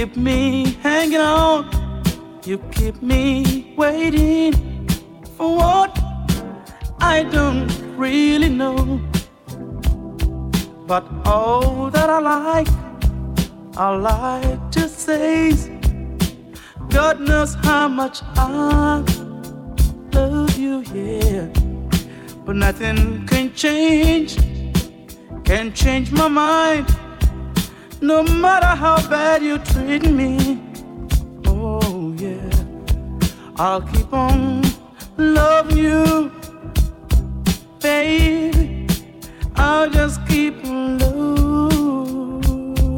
Keep me hanging on You keep me waiting for what I don't really know. But all that I like, I like to say, God knows how much I love you, yeah. But nothing can change, can change my mind. No matter how bad you treat me, oh yeah, I'll keep on loving you, baby. I'll just keep on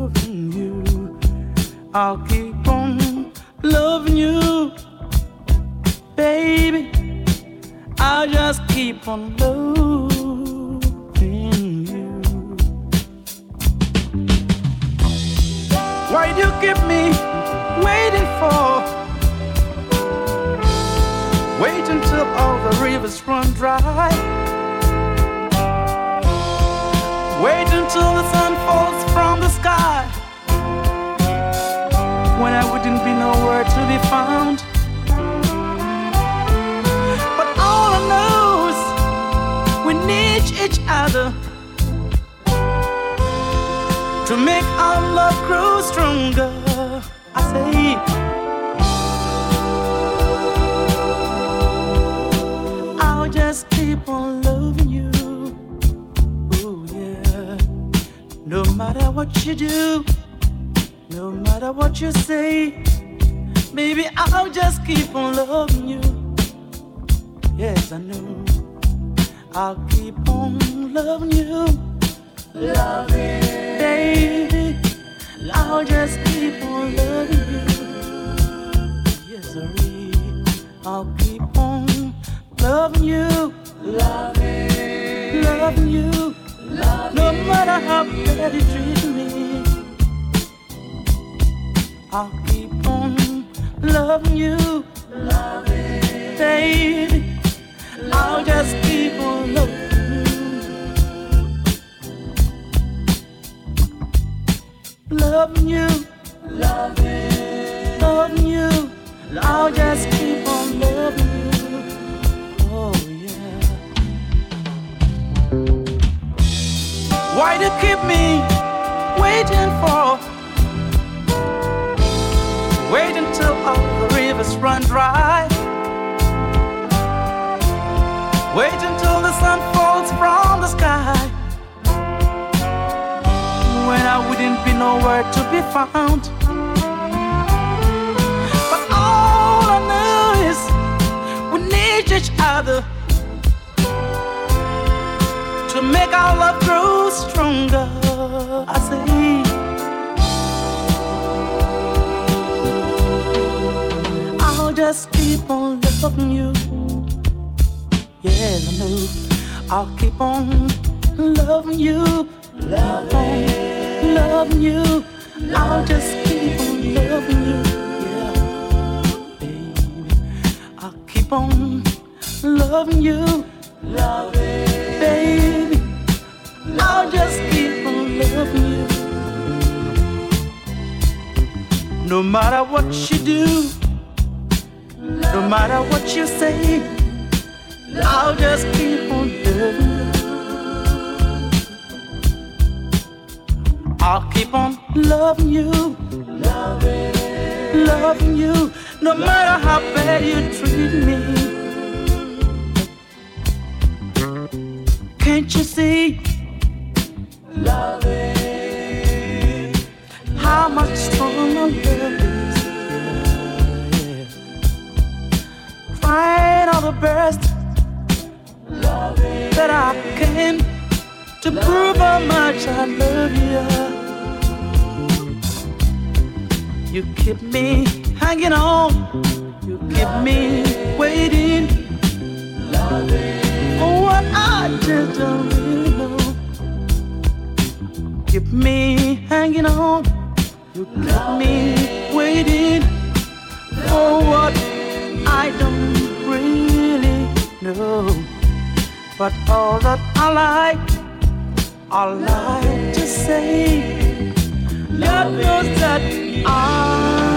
loving you. I'll keep on loving you, baby. I'll just keep on loving You keep me waiting for? Wait until all the rivers run dry. Wait until the sun falls from the sky. When I wouldn't be nowhere to be found. But all I know is we need each other to make our love grow stronger. I say, I'll just keep on loving you. Ooh, yeah. No matter what you do, no matter what you say, baby, I'll just keep on loving you. Yes, I know. I'll keep on loving you. Loving. I'll just keep on loving you. I'll keep on loving you. Loving, loving you. no matter how bad me. I'll keep on loving you. Loving, baby. I'll just keep on loving Loving you, loving, loving you. I'll just keep on loving you. Oh yeah. Why do you keep me waiting for? Wait until all the rivers run dry. Wait until the sun falls from the sky. When I wouldn't be nowhere to be found. But all I know is we need each other to make our love grow stronger. I say. I'll just keep on loving you. Yes, I know. I'll keep on loving you. Loving, loving you. I'll just keep on loving you. Yeah, baby. I'll keep on loving you. Loving, baby. I'll just keep on loving you. No matter what you do, no matter what you say, I'll just keep on loving you. I'll keep on loving you, loving, loving you, no matter how bad you treat me. Can't you see? Loving, how much stronger love is. Trying all the best that I can to prove how much I love you. You keep me hanging on, you keep me waiting for what I just don't really know. Keep me hanging on, you keep me waiting for what I don't really know. But all that I like, I like to say, God knows that I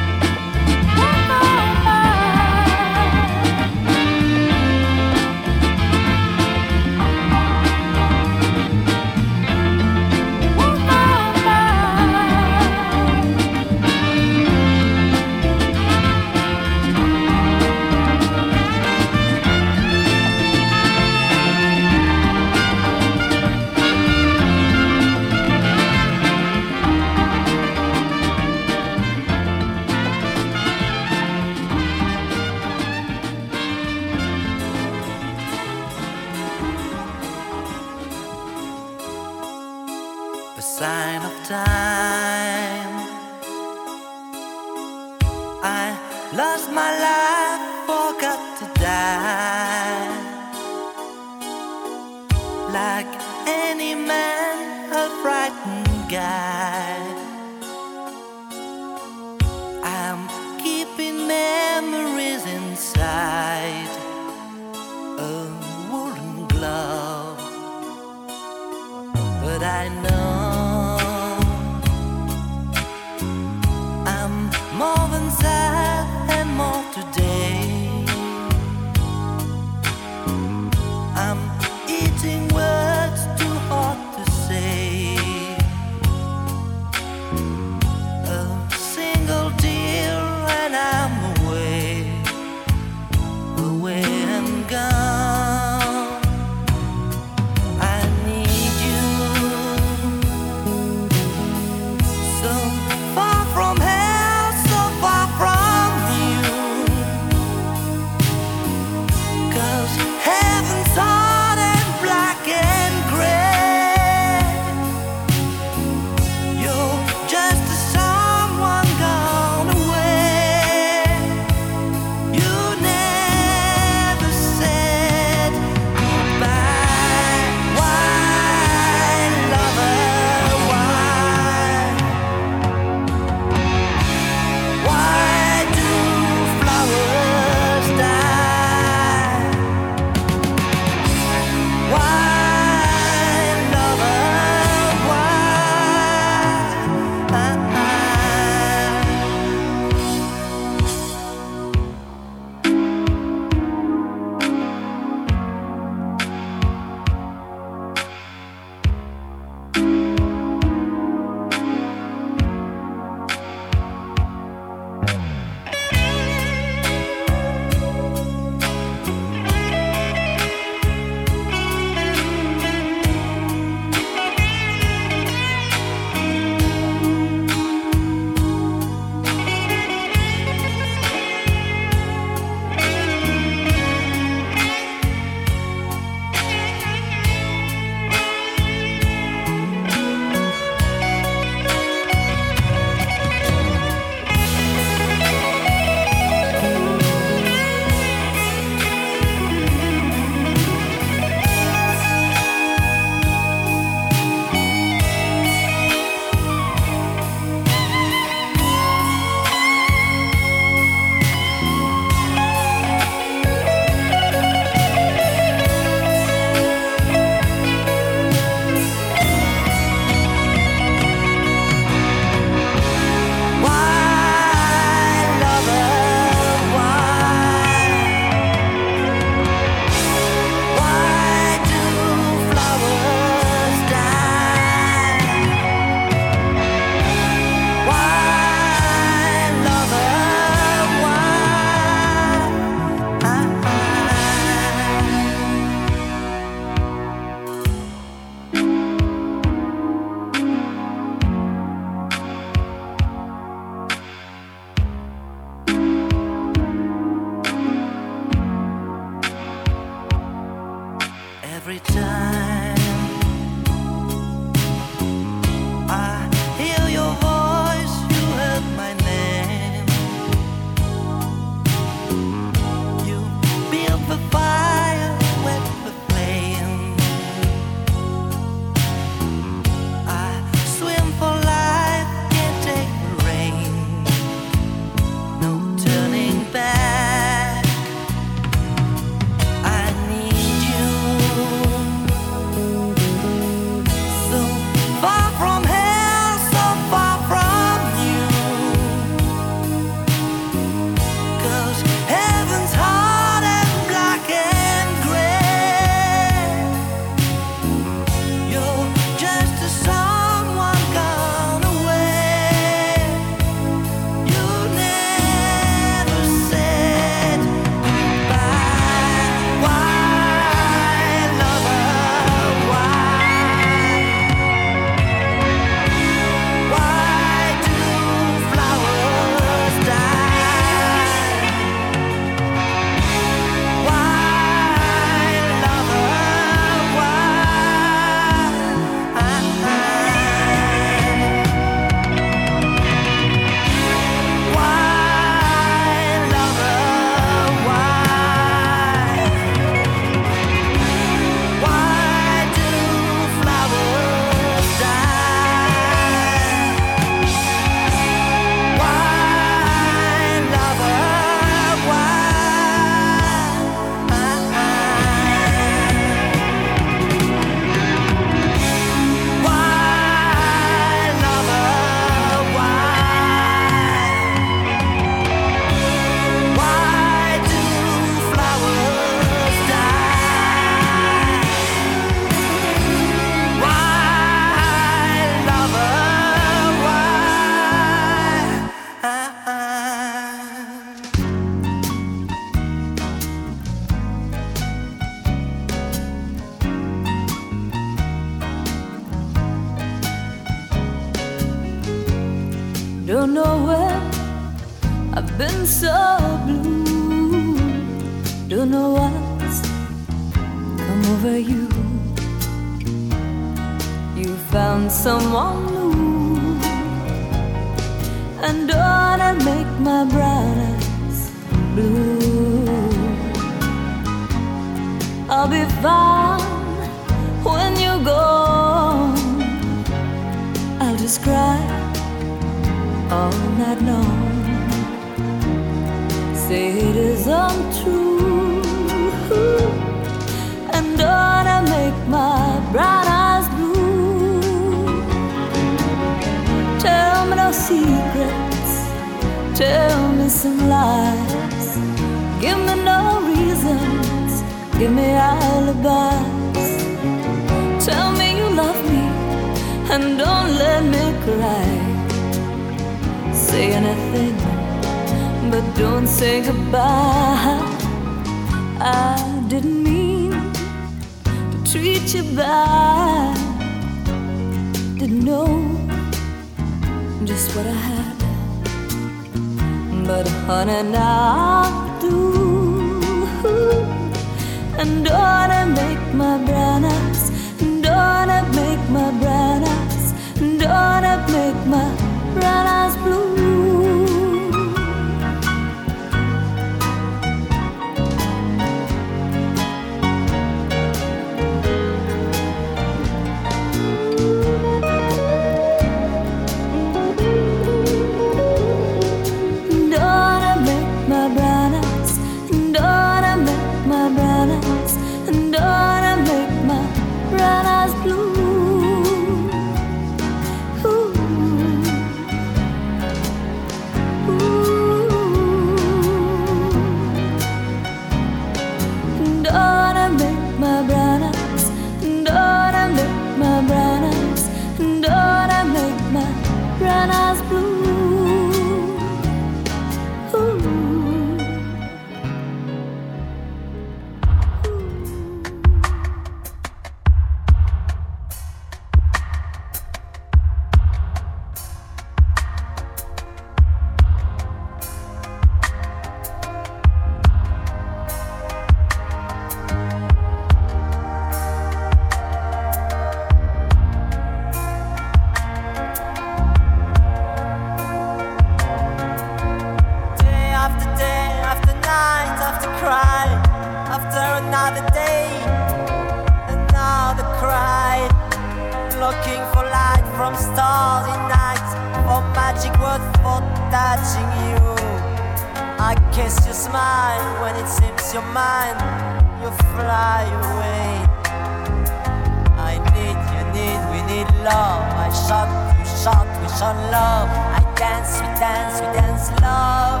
we chant love. I dance, we dance, we dance love.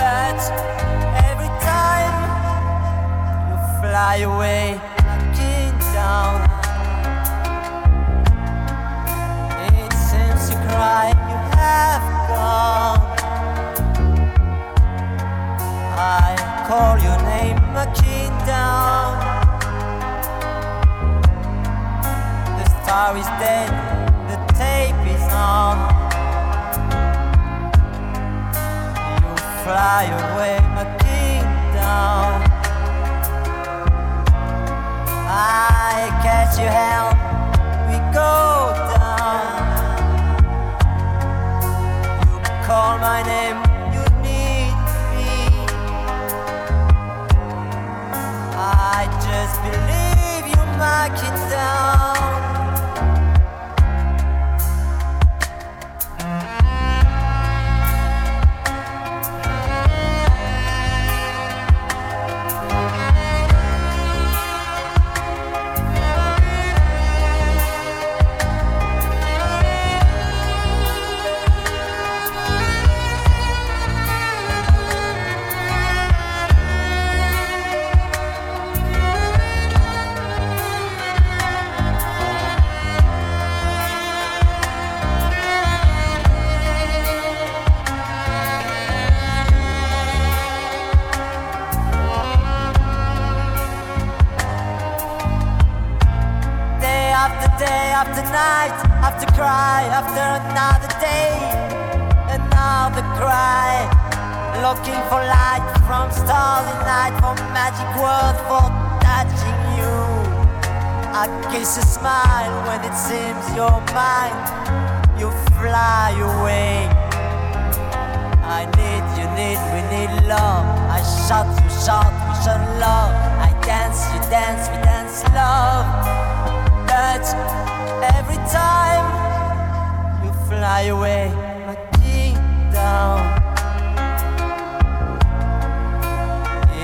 But every time you fly away, looking down, it seems you cry, you have gone. I call your name, looking down. The star is dead. You fly away, my kingdom. I catch you hell. we go down. You call my name. You need me. I just believe you, my down. Another day, another cry. Looking for light from starry night, for magic words, for touching you. I kiss a smile when it seems you're mine. You fly away. I need, you need, we need love. I shout, you shout, we shout love. I dance, you dance, we dance love. But every time fly away, my kingdom.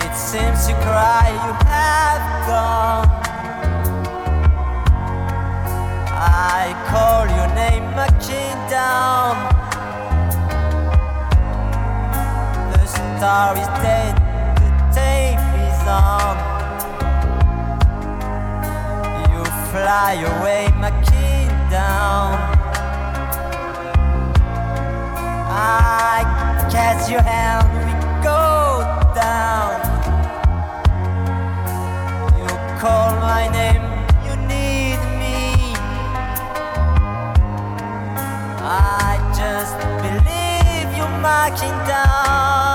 It seems you cry, you have gone. I call your name, my kingdom. The star is dead, the tape is on. You fly away, my kingdom. I catch your hand, we go down. You call my name, you need me. I just believe you're marking down.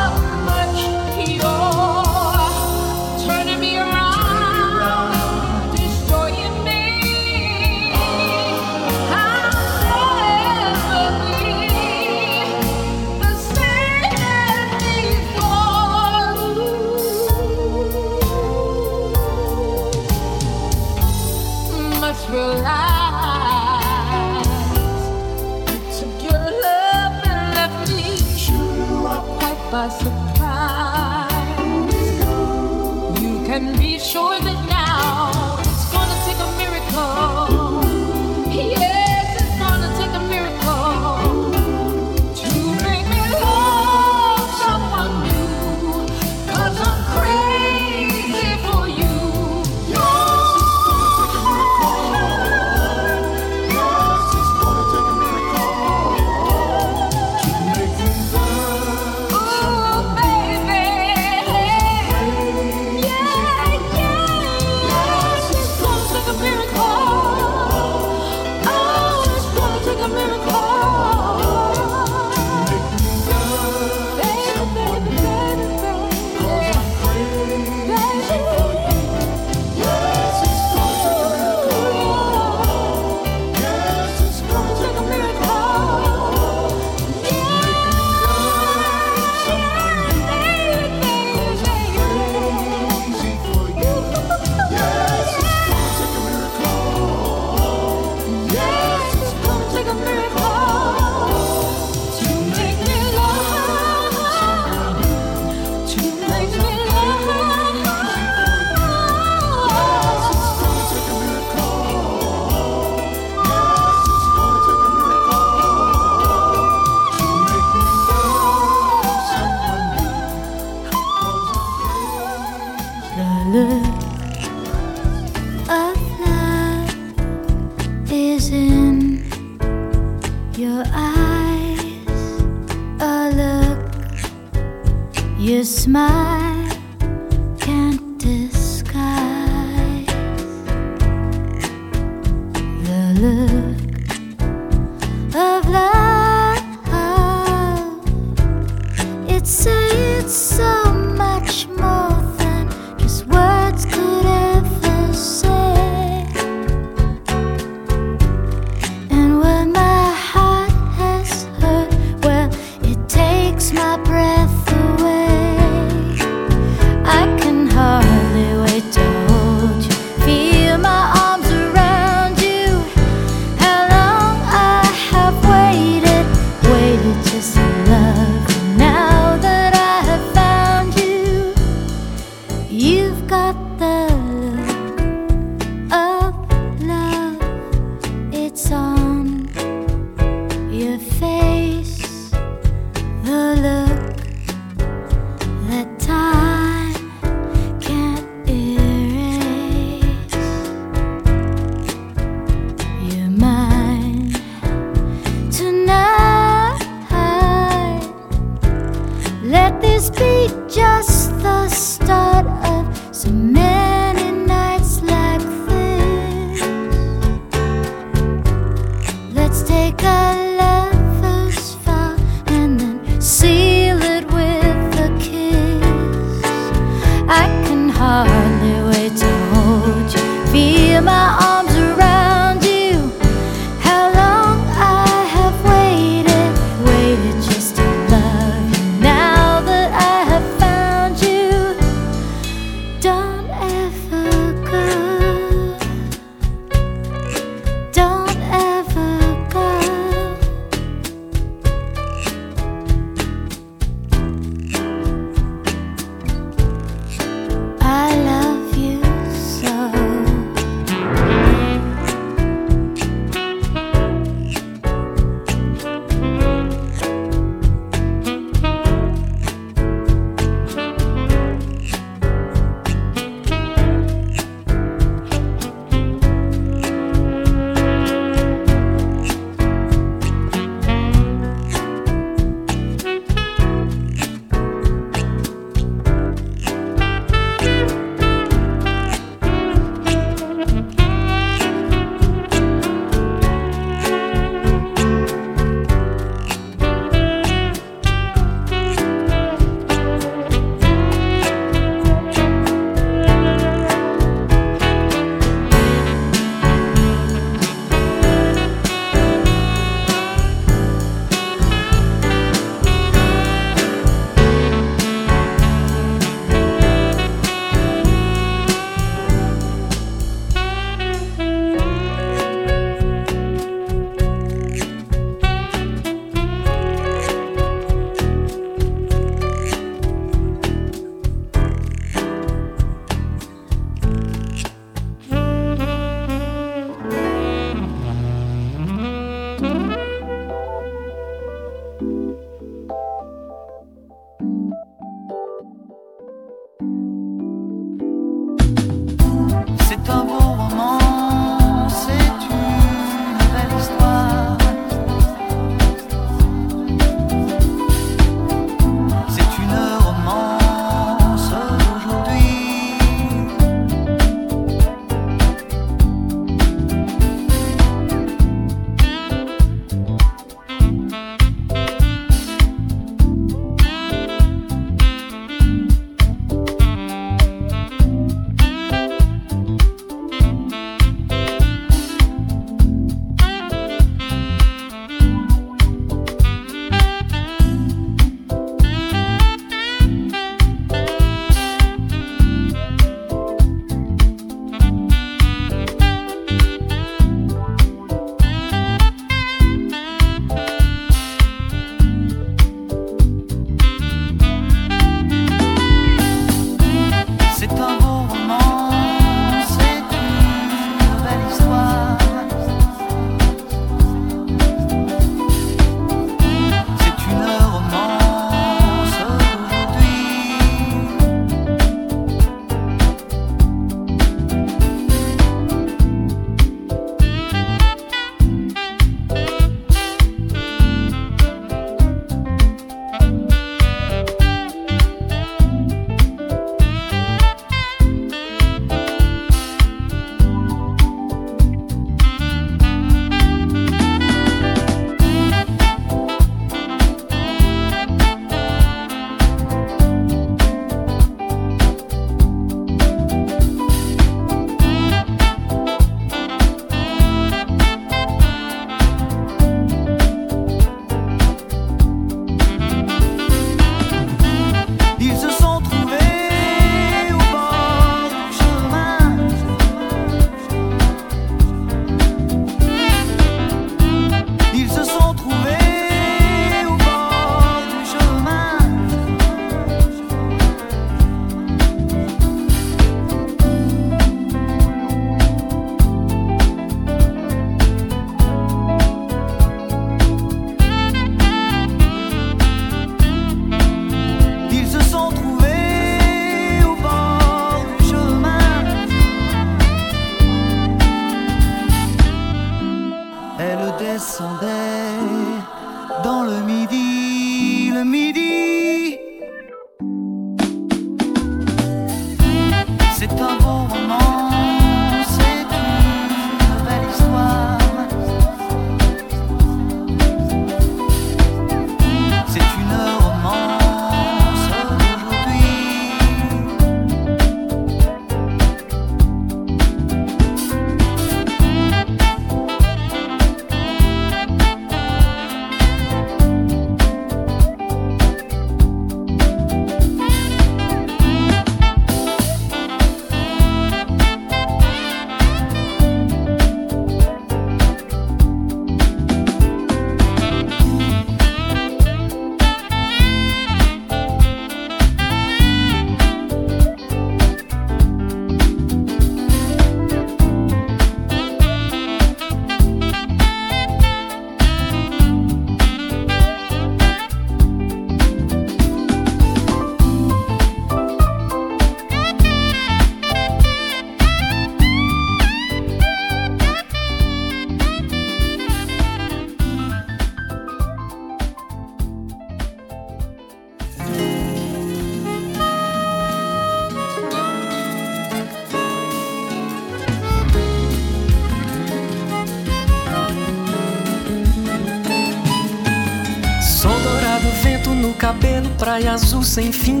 Praia azul sem fim.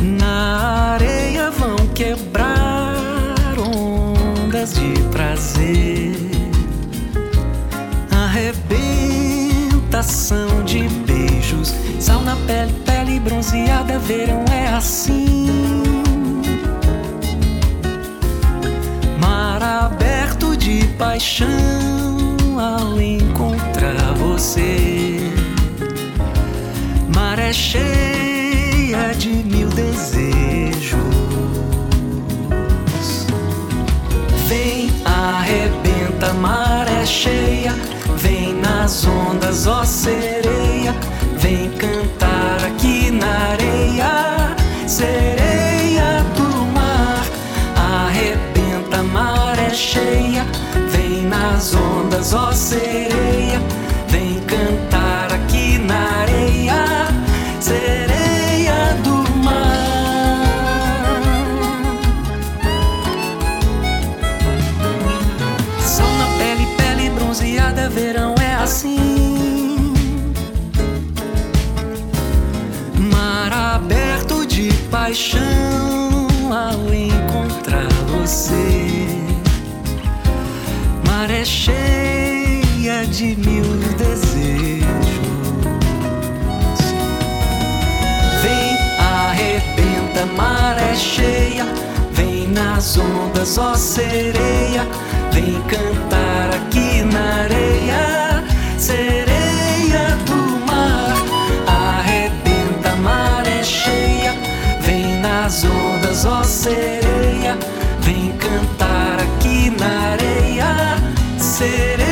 Na areia vão quebrar ondas de prazer. Arrebentação de beijos, sal na pele, pele bronzeada, verão é assim. Mar aberto de paixão ao encontrar você. Maré cheia de mil desejos. Vem, arrebenta, maré cheia, vem nas ondas, ó sereia, só de mil desejos. a maré cheia, vem nas ondas, ó sereia, vem cantar aqui na areia, sereia do mar, arrebenta maré cheia, vem nas ondas, ó sereia, vem cantar aqui na areia, sereia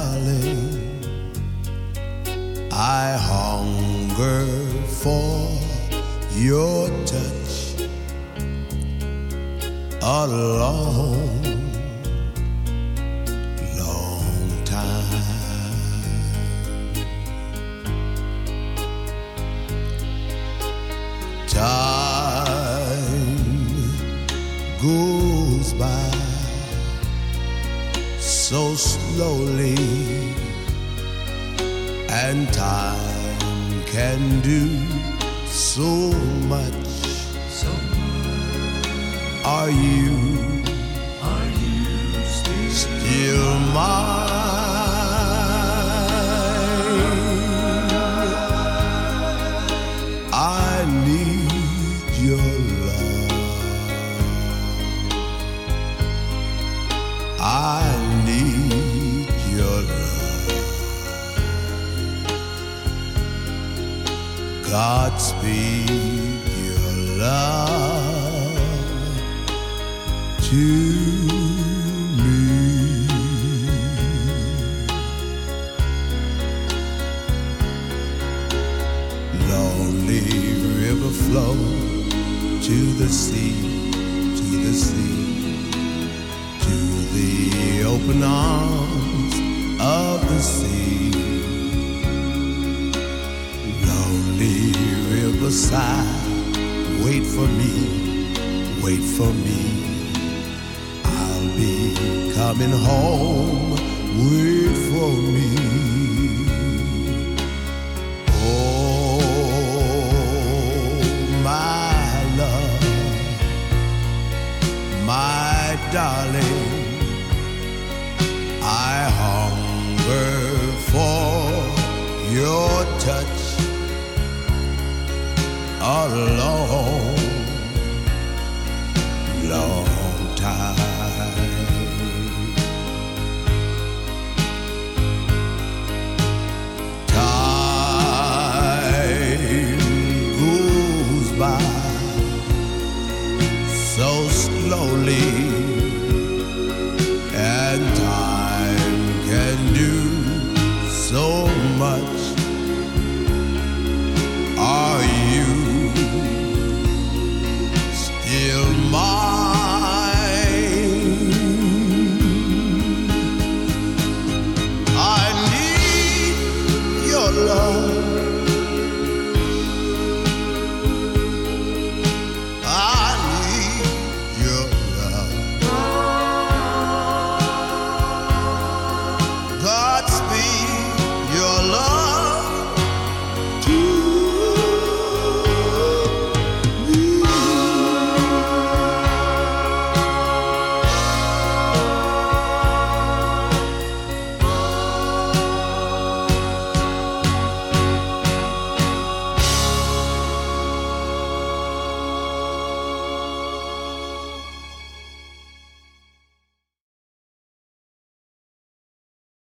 darling, I hunger for your touch a long, long time. Time goes by so slowly, and time can do so much. So much. Are you? Are you still, still mine? speak your love to me. Lonely river to the sea, to the sea, to the open arms. other side. Wait for me, wait for me. I'll be coming home. Wait for me.